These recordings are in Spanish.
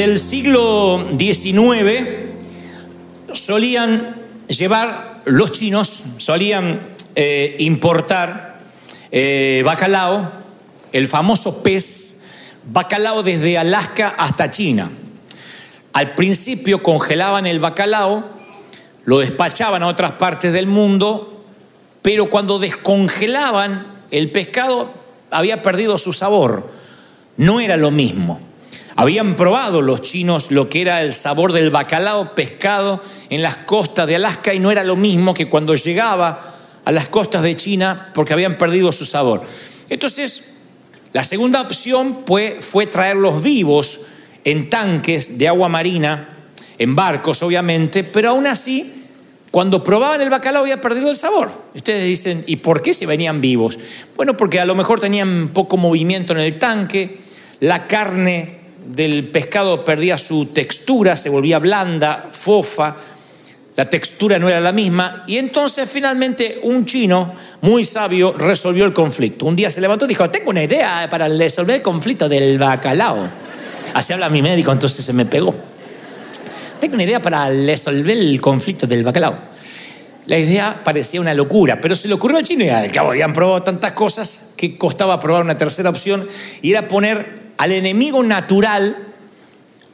el siglo XIX solían llevar, los chinos solían eh, importar eh, bacalao, el famoso pez bacalao desde Alaska hasta China. Al principio congelaban el bacalao, lo despachaban a otras partes del mundo, pero cuando descongelaban el pescado había perdido su sabor, no era lo mismo. Habían probado los chinos lo que era el sabor del bacalao pescado en las costas de Alaska y no era lo mismo que cuando llegaba a las costas de China porque habían perdido su sabor. Entonces, la segunda opción fue, traerlos vivos en tanques de agua marina, en barcos obviamente, pero aún así, cuando probaban el bacalao había perdido el sabor. Ustedes dicen, ¿y por qué se venían vivos? Bueno, porque a lo mejor tenían poco movimiento en el tanque, la carne del pescado perdía su textura, se volvía blanda, fofa, la textura no era la misma, y entonces finalmente un chino muy sabio resolvió el conflicto. Un día se levantó y dijo, tengo una idea para resolver el conflicto del bacalao. Así habla mi médico, entonces se me pegó. Tengo una idea para resolver el conflicto del bacalao. La idea parecía una locura, pero se le ocurrió al chino y al cabo habían probado tantas cosas que costaba probar una tercera opción y era poner al enemigo natural,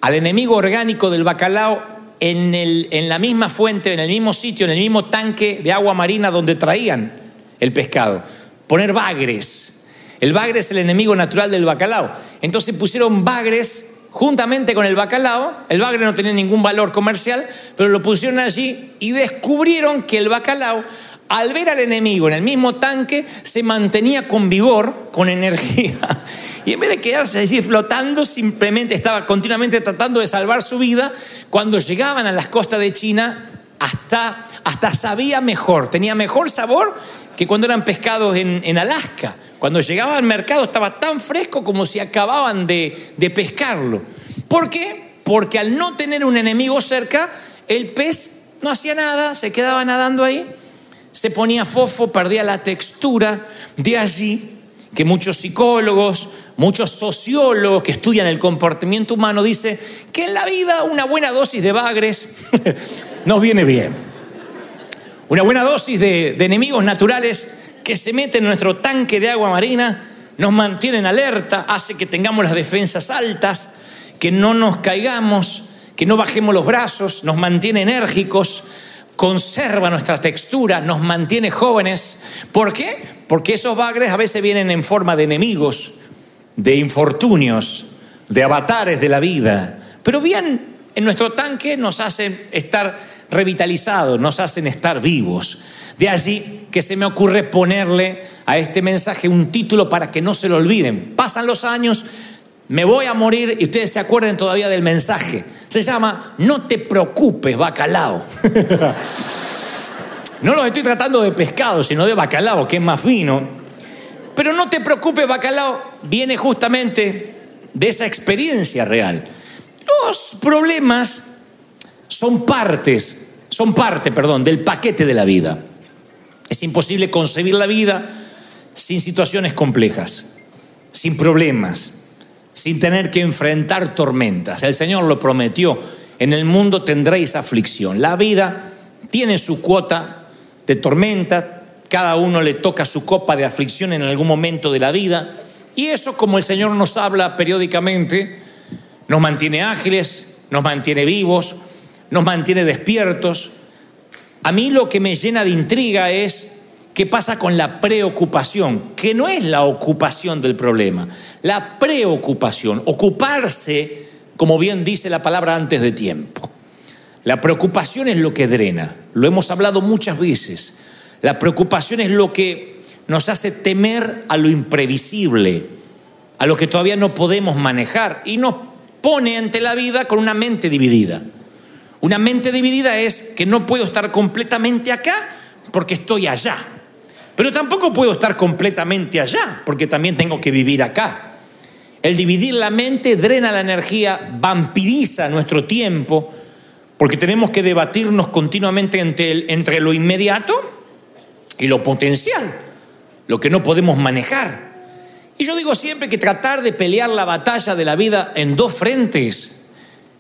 al enemigo orgánico del bacalao en, el, en la misma fuente, en el mismo sitio, en el mismo tanque de agua marina donde traían el pescado. Poner bagres. El bagre es el enemigo natural del bacalao. Entonces pusieron bagres juntamente con el bacalao. El bagre no tenía ningún valor comercial, pero lo pusieron allí y descubrieron que el bacalao, al ver al enemigo en el mismo tanque, se mantenía con vigor, con energía. Y en vez de quedarse allí flotando, simplemente estaba continuamente tratando de salvar su vida. Cuando llegaban a las costas de China, hasta, hasta sabía mejor, tenía mejor sabor que cuando eran pescados en, Alaska. Cuando llegaba al mercado estaba tan fresco como si acababan de, de pescarlo. ¿Por qué? Porque al no tener un enemigo cerca, el pez no hacía nada, se quedaba nadando ahí, se ponía fofo, perdía la textura. De allí que muchos psicólogos, muchos sociólogos que estudian el comportamiento humano dicen que en la vida una buena dosis de bagres nos viene bien. Una buena dosis de, enemigos naturales que se meten en nuestro tanque de agua marina nos mantienen alerta, hace que tengamos las defensas altas, que no nos caigamos, que no bajemos los brazos, nos mantiene enérgicos, conserva nuestra textura, nos mantiene jóvenes. ¿Por qué? Porque esos bagres a veces vienen en forma de enemigos, de infortunios, de avatares de la vida. Pero bien, en nuestro tanque nos hacen estar revitalizados, nos hacen estar vivos. De allí que se me ocurre ponerle a este mensaje un título para que no se lo olviden. Pasan los años, me voy a morir y ustedes se acuerden todavía del mensaje. Se llama No te preocupes, bacalao. no lo estoy tratando de pescado, sino de bacalao, que es más fino. Pero no te preocupes, bacalao, viene justamente de esa experiencia real. Los problemas son partes, son parte, perdón, del paquete de la vida. Es imposible concebir la vida sin situaciones complejas, sin problemas, sin tener que enfrentar tormentas. El Señor lo prometió, en el mundo tendréis aflicción. La vida tiene su cuota de tormenta, cada uno le toca su copa de aflicción en algún momento de la vida, y eso como el Señor nos habla periódicamente, nos mantiene ágiles, nos mantiene vivos, nos mantiene despiertos. A mí lo que me llena de intriga es ¿Qué pasa con la preocupación? Que no es la ocupación del problema, la preocupación, ocuparse, como bien dice la palabra, antes de tiempo. La preocupación es lo que drena, lo hemos hablado muchas veces. La preocupación es lo que nos hace temer a lo imprevisible, a lo que todavía no podemos manejar y nos pone ante la vida con una mente dividida. Una mente dividida es que no puedo estar completamente acá porque estoy allá. Pero tampoco puedo estar completamente allá, porque también tengo que vivir acá. El dividir la mente drena la energía, vampiriza nuestro tiempo, porque tenemos que debatirnos continuamente entre, entre lo inmediato y lo potencial, lo que no podemos manejar. Y yo digo siempre que tratar de pelear la batalla de la vida en dos frentes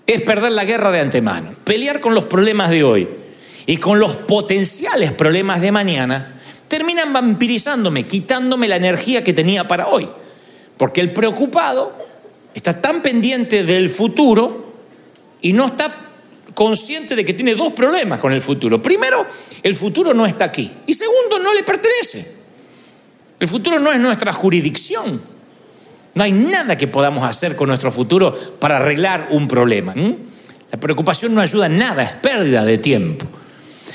es perder la guerra de antemano. Pelear con los problemas de hoy y con los potenciales problemas de mañana terminan vampirizándome, quitándome la energía que tenía para hoy. Porque el preocupado está tan pendiente del futuro y no está consciente de que tiene dos problemas con el futuro. Primero, el futuro no está aquí. Y segundo, no le pertenece. El futuro no es nuestra jurisdicción. No hay nada que podamos hacer con nuestro futuro para arreglar un problema. La preocupación no ayuda en nada, es pérdida de tiempo.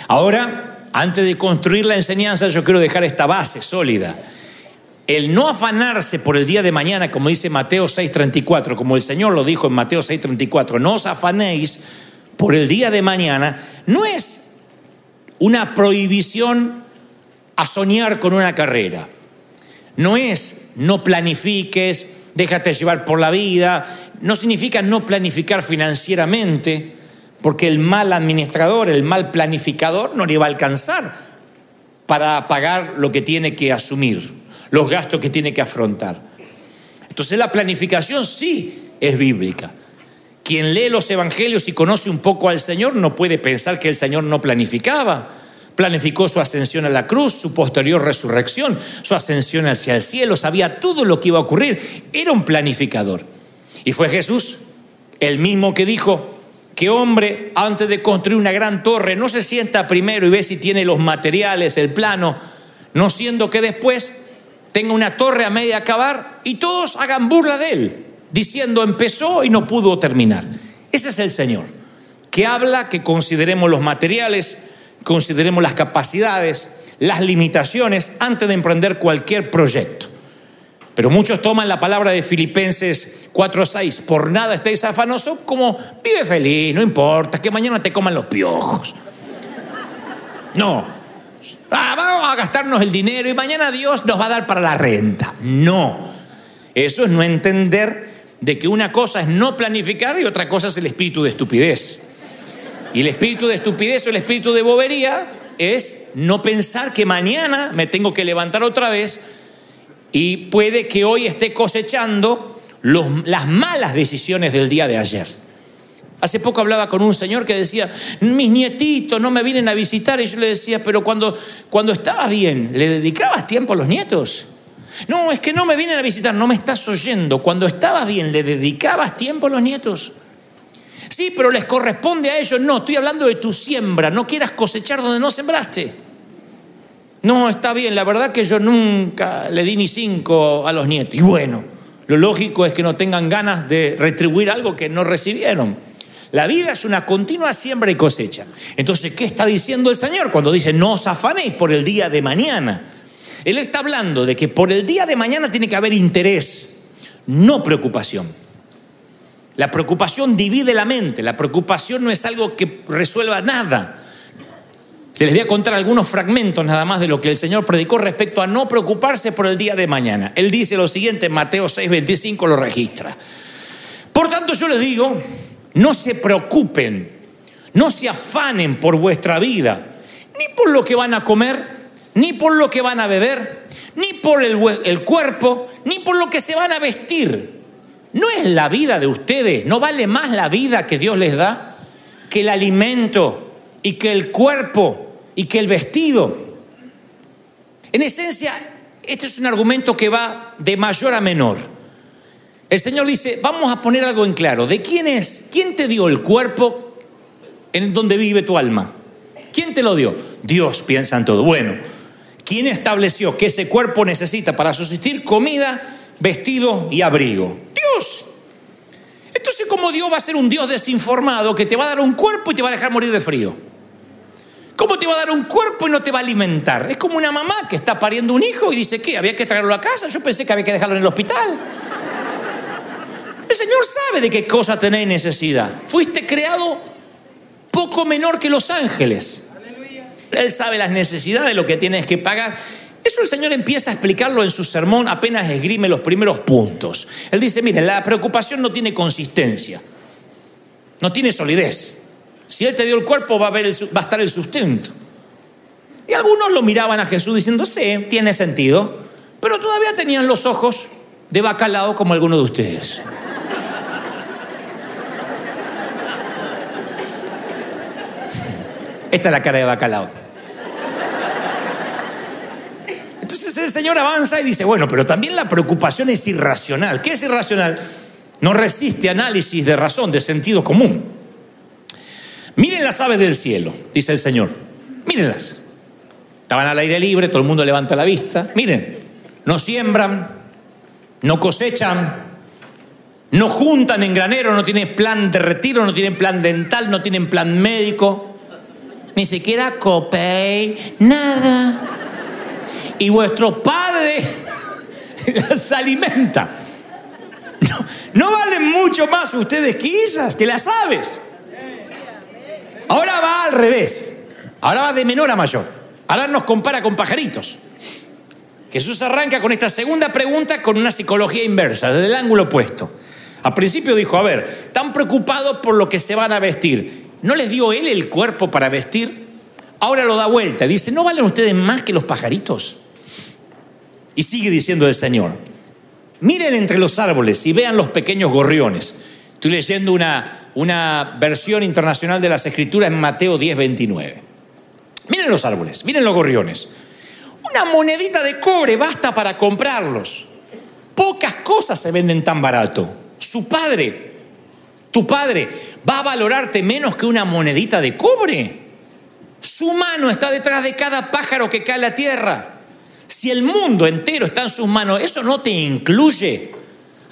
Ahora, antes de construir la enseñanza, yo quiero dejar esta base sólida. El no afanarse por el día de mañana, como dice Mateo 6:34, como el Señor lo dijo en Mateo 6:34, no os afanéis por el día de mañana, no es una prohibición a soñar con una carrera. No es no planifiques, déjate llevar por la vida, no significa no planificar financieramente, porque el mal administrador, el mal planificador no le va a alcanzar para pagar lo que tiene que asumir, los gastos que tiene que afrontar. Entonces la planificación sí es bíblica. Quien lee los evangelios y conoce un poco al Señor no puede pensar que el Señor no planificaba. Planificó su ascensión a la cruz, su posterior resurrección, su ascensión hacia el cielo, sabía todo lo que iba a ocurrir. Era un planificador. Y fue Jesús, el mismo que dijo, que hombre antes de construir una gran torre no se sienta primero y ve si tiene los materiales, el plano, no siendo que después tenga una torre a media acabar y todos hagan burla de él, diciendo empezó y no pudo terminar. Ese es el Señor, que habla que consideremos los materiales, consideremos las capacidades, las limitaciones antes de emprender cualquier proyecto. Pero muchos toman la palabra de Filipenses 4:6, por nada estéis afanosos, como vive feliz, no importa, que mañana te coman los piojos. No, ah, vamos a gastarnos el dinero y mañana Dios nos va a dar para la renta. No, eso es no entender de que una cosa es no planificar y otra cosa es el espíritu de estupidez. Y el espíritu de estupidez o el espíritu de bobería es no pensar que mañana me tengo que levantar otra vez y puede que hoy esté cosechando las malas decisiones del día de ayer. Hace poco hablaba con un señor que decía, mis nietitos no me vienen a visitar y yo le decía, pero cuando, cuando estabas bien, ¿le dedicabas tiempo a los nietos? No, es que no me vienen a visitar, no me estás oyendo. Cuando estabas bien, ¿le dedicabas tiempo a los nietos? Sí, pero les corresponde a ellos. No, estoy hablando de tu siembra. No quieras cosechar donde no sembraste. No, está bien, la verdad que yo nunca le di ni cinco a los nietos. Y bueno, lo lógico es que no tengan ganas de retribuir algo que no recibieron. La vida es una continua siembra y cosecha. Entonces, ¿qué está diciendo el Señor cuando dice no os afanéis por el día de mañana? Él está hablando de que por el día de mañana tiene que haber interés, no preocupación. La preocupación divide la mente, la preocupación no es algo que resuelva nada. Se les voy a contar algunos fragmentos nada más de lo que el Señor predicó respecto a no preocuparse por el día de mañana. Él dice lo siguiente, Mateo 6, 25 lo registra. Por tanto yo les digo, no se preocupen, no se afanen por vuestra vida, ni por lo que van a comer, ni por lo que van a beber, ni por el, cuerpo, ni por lo que se van a vestir. ¿No es la vida de ustedes? ¿No vale más la vida que Dios les da que el alimento y que el cuerpo y que el vestido. En esencia, este es un argumento que va de mayor a menor. El Señor dice, vamos a poner algo en claro. ¿De quién es? ¿Quién te dio el cuerpo en donde vive tu alma? ¿Quién te lo dio? Dios piensa en todo. Bueno, ¿quién estableció que ese cuerpo necesita para subsistir comida, vestido y abrigo? Dios. Entonces, ¿cómo Dios va a ser un Dios desinformado que te va a dar un cuerpo y te va a dejar morir de frío? ¿Cómo te va a dar un cuerpo y no te va a alimentar? Es como una mamá que está pariendo un hijo y dice, ¿qué? ¿Había que traerlo a casa? Yo pensé que había que dejarlo en el hospital. El Señor sabe de qué cosa tenéis necesidad. Fuiste creado poco menor que los ángeles. Él sabe las necesidades, lo que tienes que pagar. Eso el Señor empieza a explicarlo en su sermón apenas esgrime los primeros puntos. Él dice, miren, la preocupación no tiene consistencia, no tiene solidez. Si Él te dio el cuerpo, va a, haber el, va a estar el sustento. Y algunos lo miraban a Jesús diciendo, sí, tiene sentido, pero todavía tenían los ojos de bacalao como alguno de ustedes. Esta es la cara de bacalao. El Señor avanza y dice, bueno, pero también la preocupación es irracional. ¿Qué es irracional? No resiste análisis de razón, de sentido común. Miren las aves del cielo, dice el Señor. Mírenlas. Estaban al aire libre, todo el mundo levanta la vista. Miren, no siembran, no cosechan, no juntan en granero, no tienen plan de retiro, no tienen plan dental, no tienen plan médico, ni siquiera copay, nada. Y vuestro padre las alimenta. No, valen mucho más ustedes ellas, que las aves. Ahora va al revés. Ahora va de menor a mayor. Ahora nos compara con pajaritos. Jesús arranca con esta segunda pregunta con una psicología inversa, desde el ángulo opuesto. Al principio dijo, a ver, están preocupados por lo que se van a vestir. ¿No les dio él el cuerpo para vestir? Ahora lo da vuelta. Dice, ¿no valen ustedes más que los pajaritos? Y sigue diciendo el Señor, miren entre los árboles y vean los pequeños gorriones. Estoy leyendo una, una versión internacional de las Escrituras en Mateo 10, 29. Miren los árboles, miren los gorriones. Una monedita de cobre basta para comprarlos. Pocas cosas se venden tan barato. Su padre, tu padre, va a valorarte menos que una monedita de cobre. Su mano está detrás de cada pájaro que cae a la tierra. Si el mundo entero está en sus manos, eso no te incluye.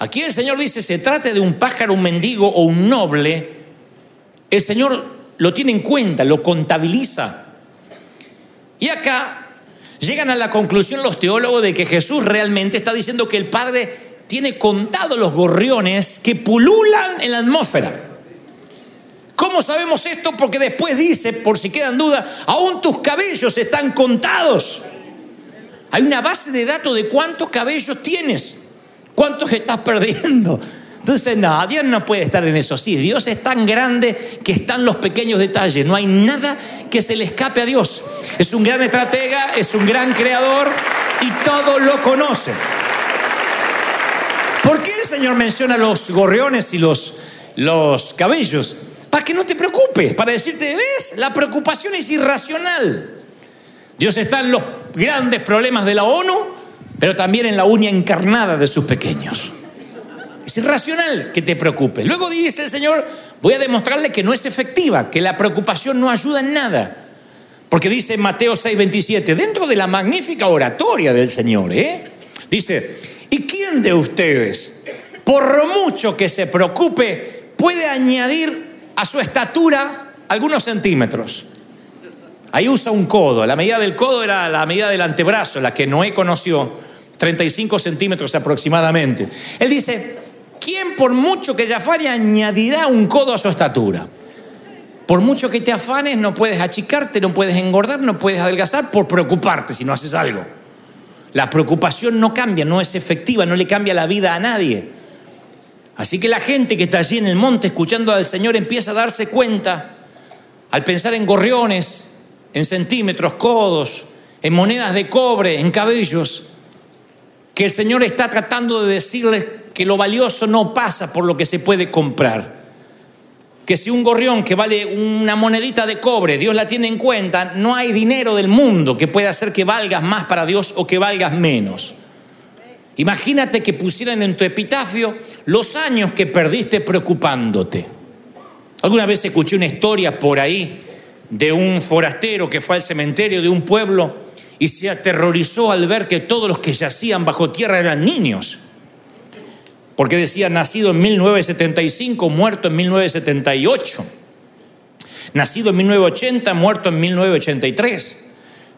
Aquí el Señor dice, se trate de un pájaro, un mendigo o un noble, el Señor lo tiene en cuenta, lo contabiliza. Y acá llegan a la conclusión los teólogos de que Jesús realmente está diciendo que el Padre tiene contado los gorriones que pululan en la atmósfera. ¿Cómo sabemos esto? Porque después dice, por si quedan dudas, aún tus cabellos están contados. Hay una base de datos de cuántos cabellos tienes, cuántos estás perdiendo. Entonces, no, Dios no puede estar en eso. Sí, Dios es tan grande que están los pequeños detalles. No hay nada que se le escape a Dios. Es un gran estratega, es un gran creador y todo lo conoce. ¿Por qué el Señor menciona los gorriones y los, los cabellos? Para que no te preocupes, para decirte, ¿ves? La preocupación es irracional. Dios está en los grandes problemas de la ONU, pero también en la uña encarnada de sus pequeños. Es irracional que te preocupe. Luego dice el Señor, voy a demostrarle que no es efectiva, que la preocupación no ayuda en nada. Porque dice Mateo 6:27, dentro de la magnífica oratoria del Señor, ¿eh? dice, ¿y quién de ustedes, por mucho que se preocupe, puede añadir a su estatura algunos centímetros? Ahí usa un codo, la medida del codo era la medida del antebrazo, la que Noé conoció, 35 centímetros aproximadamente. Él dice, ¿quién por mucho que te afane añadirá un codo a su estatura? Por mucho que te afanes, no puedes achicarte, no puedes engordar, no puedes adelgazar por preocuparte si no haces algo. La preocupación no cambia, no es efectiva, no le cambia la vida a nadie. Así que la gente que está allí en el monte escuchando al Señor empieza a darse cuenta, al pensar en gorriones, en centímetros, codos, en monedas de cobre, en cabellos, que el Señor está tratando de decirles que lo valioso no pasa por lo que se puede comprar. Que si un gorrión que vale una monedita de cobre, Dios la tiene en cuenta, no hay dinero del mundo que pueda hacer que valgas más para Dios o que valgas menos. Imagínate que pusieran en tu epitafio los años que perdiste preocupándote. Alguna vez escuché una historia por ahí de un forastero que fue al cementerio de un pueblo y se aterrorizó al ver que todos los que yacían bajo tierra eran niños porque decía nacido en 1975, muerto en 1978. Nacido en 1980, muerto en 1983.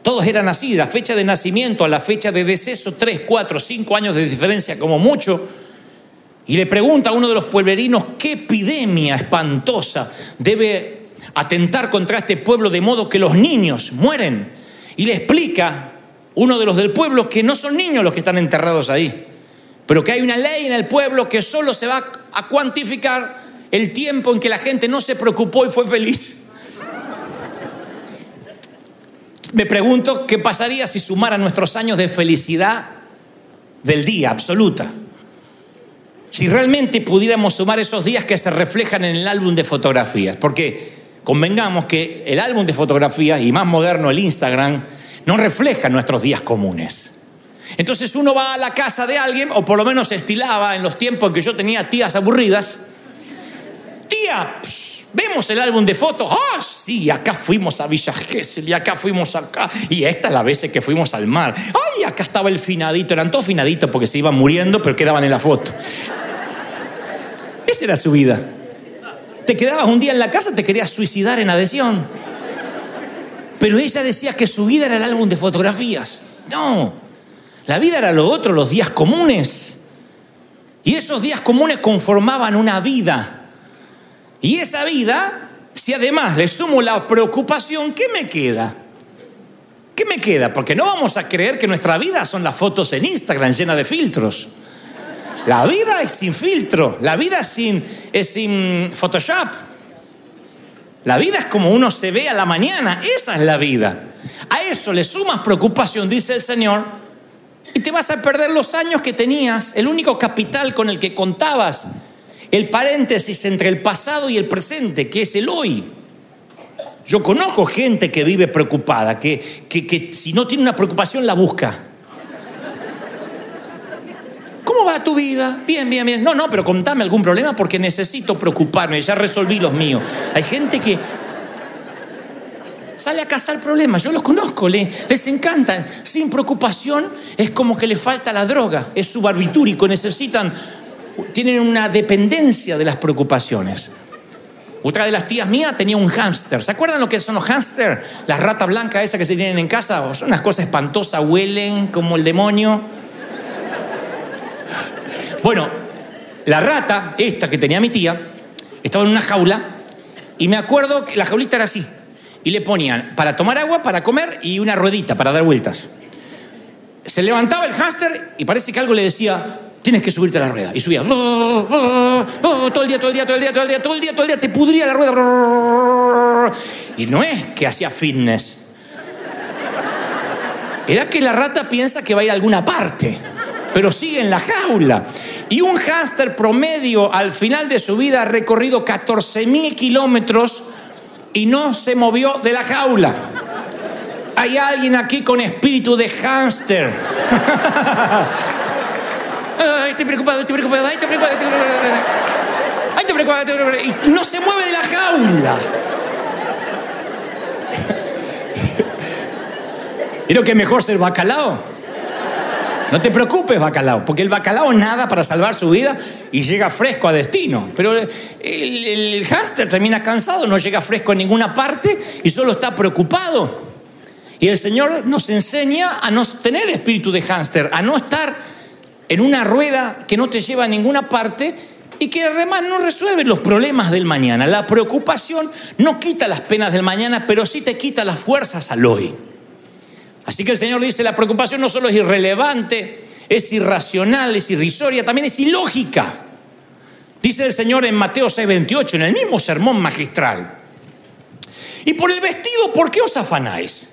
Todos eran así, la fecha de nacimiento a la fecha de deceso, tres, cuatro, cinco años de diferencia como mucho. Y le pregunta a uno de los pueblerinos qué epidemia espantosa debe atentar contra este pueblo de modo que los niños mueren. Y le explica uno de los del pueblo que no son niños los que están enterrados ahí, pero que hay una ley en el pueblo que solo se va a cuantificar el tiempo en que la gente no se preocupó y fue feliz. Me pregunto qué pasaría si sumara nuestros años de felicidad del día absoluta. Si realmente pudiéramos sumar esos días que se reflejan en el álbum de fotografías. Porque convengamos que el álbum de fotografías y más moderno el Instagram no refleja nuestros días comunes. Entonces uno va a la casa de alguien, o por lo menos estilaba en los tiempos en que yo tenía tías aburridas. Tía, vemos el álbum de fotos. Ah, sí, acá fuimos a Villa Gesell y acá fuimos acá. Y esta es la vez que fuimos al mar. Ay, acá estaba el finadito. Eran todos finaditos porque se iban muriendo, pero quedaban en la foto. Esa era su vida. Te quedabas un día en la casa, te querías suicidar en adhesión. Pero ella decía que su vida era el álbum de fotografías. No, la vida era lo otro, los días comunes. Y esos días comunes conformaban una vida. Y esa vida, si además le sumo la preocupación, ¿qué me queda? ¿Qué me queda? Porque no vamos a creer que nuestra vida son las fotos en Instagram llenas de filtros. La vida es sin filtro, la vida es sin, es sin Photoshop. La vida es como uno se ve a la mañana, esa es la vida. A eso le sumas preocupación, dice el Señor, y te vas a perder los años que tenías, el único capital con el que contabas, el paréntesis entre el pasado y el presente, que es el hoy. Yo conozco gente que vive preocupada, que, que, que si no tiene una preocupación la busca. ¿Cómo va tu vida? Bien, bien, bien. No, no, pero contame algún problema porque necesito preocuparme. Ya resolví los míos. Hay gente que sale a cazar problemas. Yo los conozco, les, les encanta. Sin preocupación es como que le falta la droga. Es subarbitúrico. Necesitan, tienen una dependencia de las preocupaciones. Otra de las tías mías tenía un hámster. ¿Se acuerdan lo que son los hámster? Las ratas blancas esas que se tienen en casa. Son unas cosas espantosas, huelen como el demonio. Bueno, la rata, esta que tenía mi tía, estaba en una jaula y me acuerdo que la jaulita era así. Y le ponían para tomar agua, para comer y una ruedita para dar vueltas. Se levantaba el hámster y parece que algo le decía, tienes que subirte a la rueda. Y subía. todo el día, todo el día, todo el día, todo el día, todo el día, todo el día, te pudría la rueda. Y no es que hacía fitness. Era que la rata piensa que va a ir a alguna parte pero sigue en la jaula. Y un hámster promedio al final de su vida ha recorrido 14 mil kilómetros y no se movió de la jaula. Hay alguien aquí con espíritu de hámster. Ay, estoy preocupado, estoy preocupado, ay, estoy preocupado, estoy preocupado. Ay, estoy preocupado, estoy preocupado. Y no se mueve de la jaula. ¿Y que mejor ser bacalao? No te preocupes, bacalao, porque el bacalao nada para salvar su vida y llega fresco a destino. Pero el, hámster termina cansado, no llega fresco en ninguna parte y solo está preocupado. Y el Señor nos enseña a no tener espíritu de hámster, a no estar en una rueda que no te lleva a ninguna parte y que además no resuelve los problemas del mañana. La preocupación no quita las penas del mañana, pero sí te quita las fuerzas al hoy. Así que el Señor dice, la preocupación no solo es irrelevante, es irracional, es irrisoria, también es ilógica. Dice el Señor en Mateo 6:28, en el mismo sermón magistral. Y por el vestido, ¿por qué os afanáis?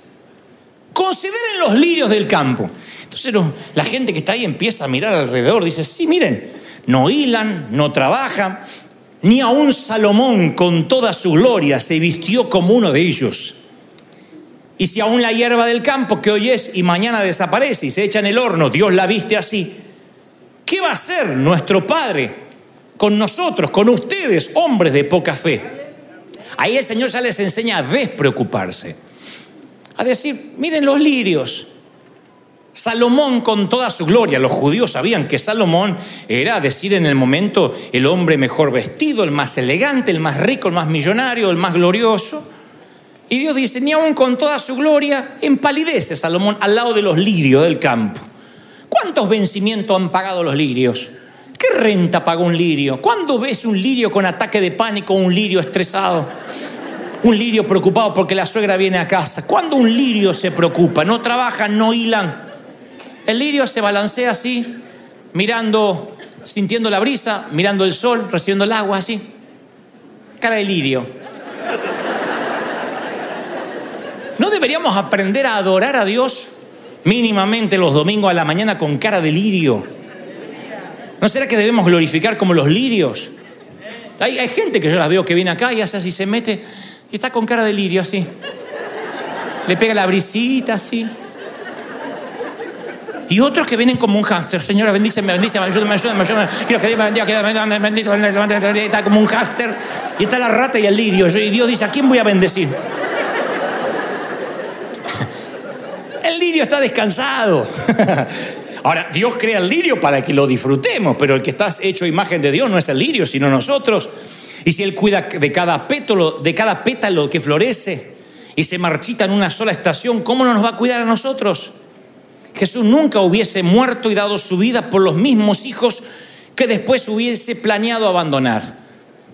Consideren los lirios del campo. Entonces la gente que está ahí empieza a mirar alrededor, dice, sí, miren, no hilan, no trabajan, ni aun Salomón con toda su gloria se vistió como uno de ellos. Y si aún la hierba del campo que hoy es y mañana desaparece y se echa en el horno, Dios la viste así, ¿qué va a hacer nuestro Padre con nosotros, con ustedes, hombres de poca fe? Ahí el Señor ya les enseña a despreocuparse, a decir, miren los lirios. Salomón con toda su gloria, los judíos sabían que Salomón era, decir en el momento, el hombre mejor vestido, el más elegante, el más rico, el más millonario, el más glorioso. Y Dios dice, ni aún con toda su gloria, empalidece Salomón al lado de los lirios del campo. ¿Cuántos vencimientos han pagado los lirios? ¿Qué renta pagó un lirio? ¿Cuándo ves un lirio con ataque de pánico, un lirio estresado? Un lirio preocupado porque la suegra viene a casa. ¿Cuándo un lirio se preocupa? No trabajan, no hilan. El lirio se balancea así, mirando, sintiendo la brisa, mirando el sol, recibiendo el agua así. Cara de lirio. ¿No deberíamos aprender a adorar a Dios mínimamente los domingos a la mañana con cara de lirio? ¿No será que debemos glorificar como los lirios? Hay, gente que yo la veo que viene acá y hace así, se mete Y está con cara de lirio así. Le pega la brisita así. Y otros que vienen como un hámster. Señora, bendíceme, bendíceme, ayúdame, ayúdame, ayúdame. Quiero que Dios me bendiga, me. Está como un hámster. Y está la rata y el lirio. Y Dios dice, ¿a quién voy a bendecir? El lirio está descansado. Ahora, Dios crea el lirio para que lo disfrutemos, pero el que está hecho imagen de Dios no es el lirio, sino nosotros. Y si Él cuida de cada pétalo, de cada pétalo que florece y se marchita en una sola estación, ¿cómo no nos va a cuidar a nosotros? Jesús nunca hubiese muerto y dado su vida por los mismos hijos que después hubiese planeado abandonar.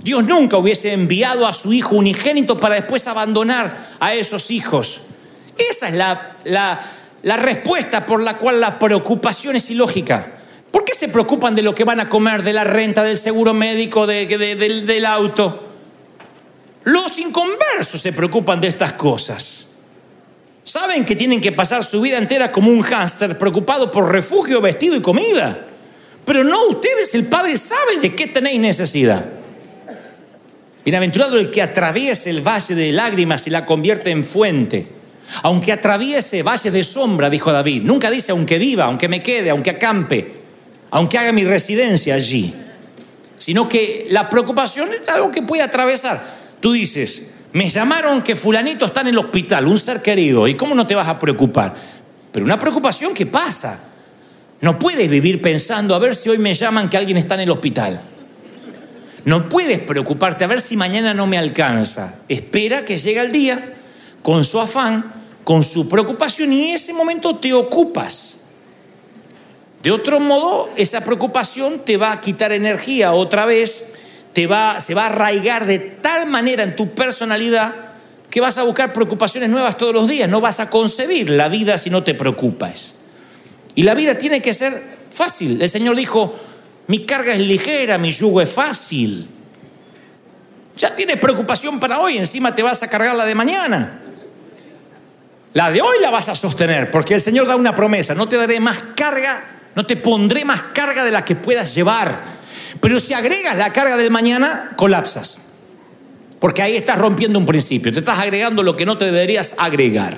Dios nunca hubiese enviado a su hijo unigénito para después abandonar a esos hijos. Esa es la, la, respuesta por la cual la preocupación es ilógica. ¿Por qué se preocupan de lo que van a comer, de la renta, del seguro médico, del, del auto? Los inconversos se preocupan de estas cosas. Saben que tienen que pasar su vida entera como un hámster preocupado por refugio, vestido y comida. Pero no ustedes, el Padre sabe de qué tenéis necesidad. Bienaventurado el que atraviese el valle de lágrimas y la convierte en fuente. Aunque atraviese valle de sombra, dijo David. Nunca dice aunque viva, aunque me quede, aunque acampe, aunque haga mi residencia allí. Sino que la preocupación es algo que puede atravesar. Tú dices, me llamaron que fulanito está en el hospital, un ser querido, ¿y cómo no te vas a preocupar? Pero una preocupación que pasa. No puedes vivir pensando a ver si hoy me llaman que alguien está en el hospital. No puedes preocuparte a ver si mañana no me alcanza. Espera que llegue el día con su afán, con su preocupación y en ese momento te ocupas. De otro modo, esa preocupación te va a quitar energía otra vez va, se va a arraigar de tal manera en tu personalidad que vas a buscar preocupaciones nuevas todos los días. No vas a concebir la vida si no te preocupas. Y la vida tiene que ser fácil. El Señor dijo, mi carga es ligera, mi yugo es fácil. Ya tienes preocupación para hoy, encima te vas a cargar la de mañana. La de hoy la vas a sostener, porque el Señor da una promesa, no te daré más carga, no te pondré más carga de la que puedas llevar. Pero si agregas la carga del mañana, colapsas. Porque ahí estás rompiendo un principio, te estás agregando lo que no te deberías agregar.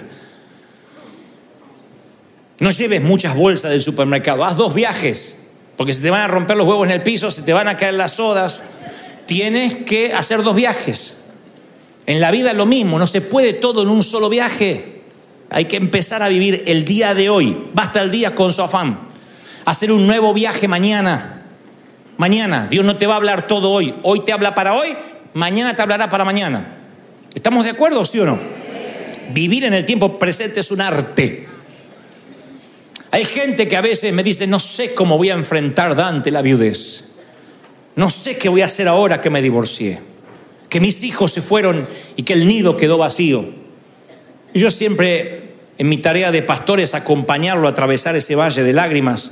No lleves muchas bolsas del supermercado, haz dos viajes, porque se te van a romper los huevos en el piso, se te van a caer las sodas. Tienes que hacer dos viajes. En la vida lo mismo, no se puede todo en un solo viaje. Hay que empezar a vivir el día de hoy. Basta el día con su afán. Hacer un nuevo viaje mañana mañana. Dios no te va a hablar todo hoy. Hoy te habla para hoy, mañana te hablará para mañana. ¿Estamos de acuerdo, sí o no? Vivir en el tiempo presente es un arte. Hay gente que a veces me dice, no sé cómo voy a enfrentar Dante la viudez. No sé qué voy a hacer ahora que me divorcié. Que mis hijos se fueron y que el nido quedó vacío. Yo siempre, en mi tarea de pastor es acompañarlo a atravesar ese valle de lágrimas.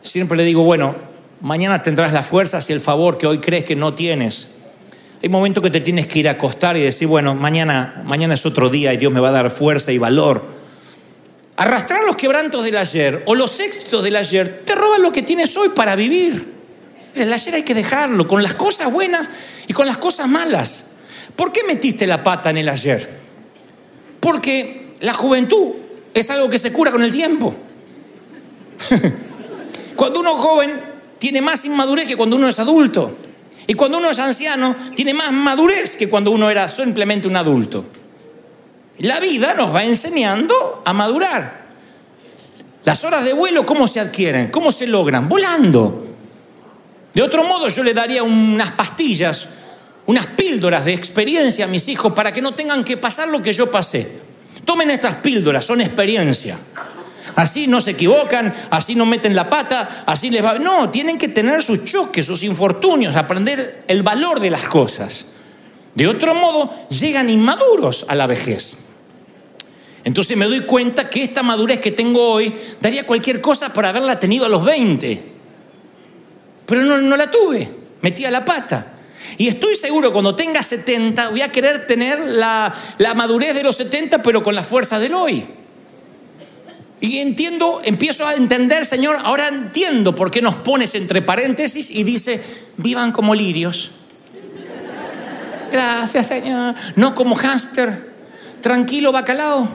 Siempre le digo, bueno, Mañana tendrás las fuerzas y el favor que hoy crees que no tienes. Hay momentos que te tienes que ir a acostar y decir, bueno, mañana, mañana es otro día y Dios me va a dar fuerza y valor. Arrastrar los quebrantos del ayer o los éxitos del ayer te roban lo que tienes hoy para vivir. El ayer hay que dejarlo con las cosas buenas y con las cosas malas. ¿Por qué metiste la pata en el ayer? Porque la juventud es algo que se cura con el tiempo. Cuando uno es joven tiene más inmadurez que cuando uno es adulto. Y cuando uno es anciano, tiene más madurez que cuando uno era simplemente un adulto. La vida nos va enseñando a madurar. Las horas de vuelo, ¿cómo se adquieren? ¿Cómo se logran? Volando. De otro modo, yo le daría unas pastillas, unas píldoras de experiencia a mis hijos para que no tengan que pasar lo que yo pasé. Tomen estas píldoras, son experiencia. Así no se equivocan, así no meten la pata, así les va. No, tienen que tener sus choques, sus infortunios, aprender el valor de las cosas. De otro modo, llegan inmaduros a la vejez. Entonces me doy cuenta que esta madurez que tengo hoy daría cualquier cosa por haberla tenido a los 20. Pero no, la tuve, metí a la pata. Y estoy seguro cuando tenga 70 voy a querer tener la, la madurez de los 70, pero con la fuerza del hoy. Y entiendo, empiezo a entender, Señor, ahora entiendo por qué nos pones entre paréntesis y dice, vivan como lirios. Gracias, Señor. No como hámster. Tranquilo, bacalao.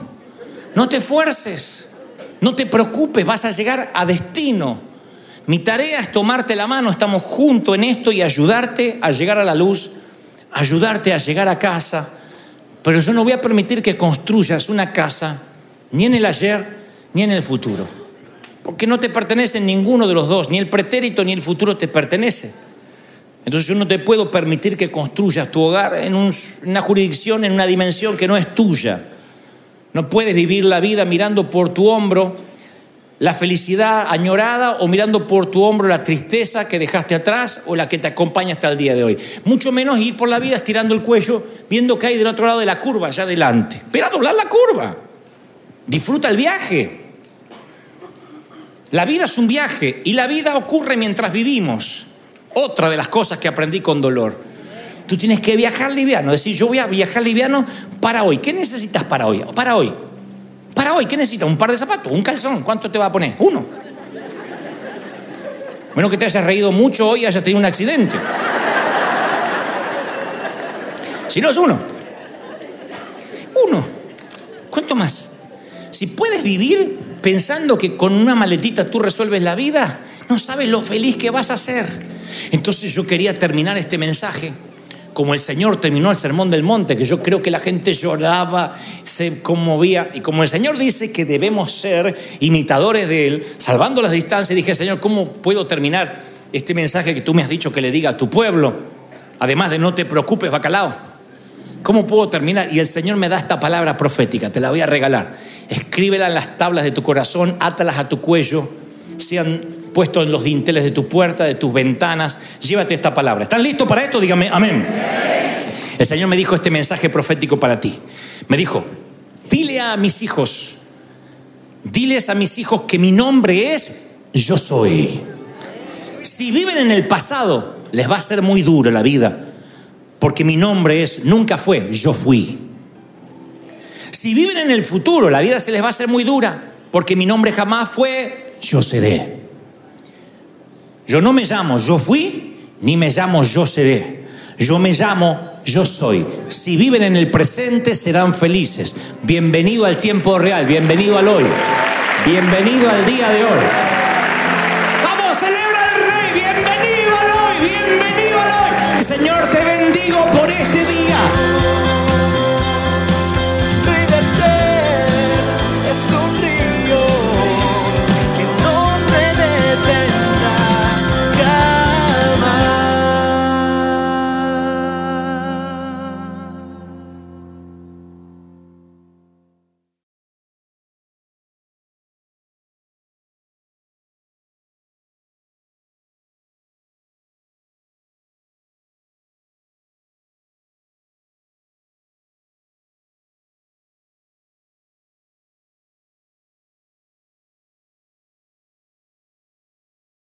No te esfuerces. No te preocupes, vas a llegar a destino. Mi tarea es tomarte la mano, estamos juntos en esto y ayudarte a llegar a la luz, ayudarte a llegar a casa. Pero yo no voy a permitir que construyas una casa ni en el ayer ni en el futuro. Porque no te pertenece ninguno de los dos, ni el pretérito ni el futuro te pertenece. Entonces yo no te puedo permitir que construyas tu hogar en una jurisdicción, en una dimensión que no es tuya. No puedes vivir la vida mirando por tu hombro la felicidad añorada o mirando por tu hombro la tristeza que dejaste atrás o la que te acompaña hasta el día de hoy. Mucho menos ir por la vida estirando el cuello, viendo que hay del otro lado de la curva, allá adelante. Espera doblar la curva. Disfruta el viaje. La vida es un viaje y la vida ocurre mientras vivimos. Otra de las cosas que aprendí con dolor. Tú tienes que viajar liviano, decir, yo voy a viajar liviano para hoy. ¿Qué necesitas para hoy? Para hoy. Para hoy, ¿qué necesitas? ¿Un par de zapatos? ¿Un calzón? ¿Cuánto te va a poner? Uno. Menos que te hayas reído mucho hoy y hayas tenido un accidente. Si no es uno. Uno. ¿Cuánto más? Si puedes vivir pensando que con una maletita tú resuelves la vida, no sabes lo feliz que vas a ser. Entonces yo quería terminar este mensaje como el Señor terminó el sermón del monte, que yo creo que la gente lloraba, se conmovía, y como el Señor dice que debemos ser imitadores de Él, salvando las distancias, dije, Señor, ¿cómo puedo terminar este mensaje que tú me has dicho que le diga a tu pueblo? Además de no te preocupes, bacalao. ¿Cómo puedo terminar? Y el Señor me da esta palabra profética, te la voy a regalar. Escríbela en las tablas de tu corazón, átalas a tu cuello, sean puesto en los dinteles de tu puerta, de tus ventanas. Llévate esta palabra. ¿Están listos para esto? Dígame, amén. El Señor me dijo este mensaje profético para ti. Me dijo, dile a mis hijos, diles a mis hijos que mi nombre es yo soy. Si viven en el pasado, les va a ser muy dura la vida, porque mi nombre es nunca fue, yo fui. Si viven en el futuro, la vida se les va a hacer muy dura, porque mi nombre jamás fue, yo seré. Yo no me llamo yo fui, ni me llamo yo seré. Yo me llamo yo soy. Si viven en el presente serán felices. Bienvenido al tiempo real, bienvenido al hoy, bienvenido al día de hoy.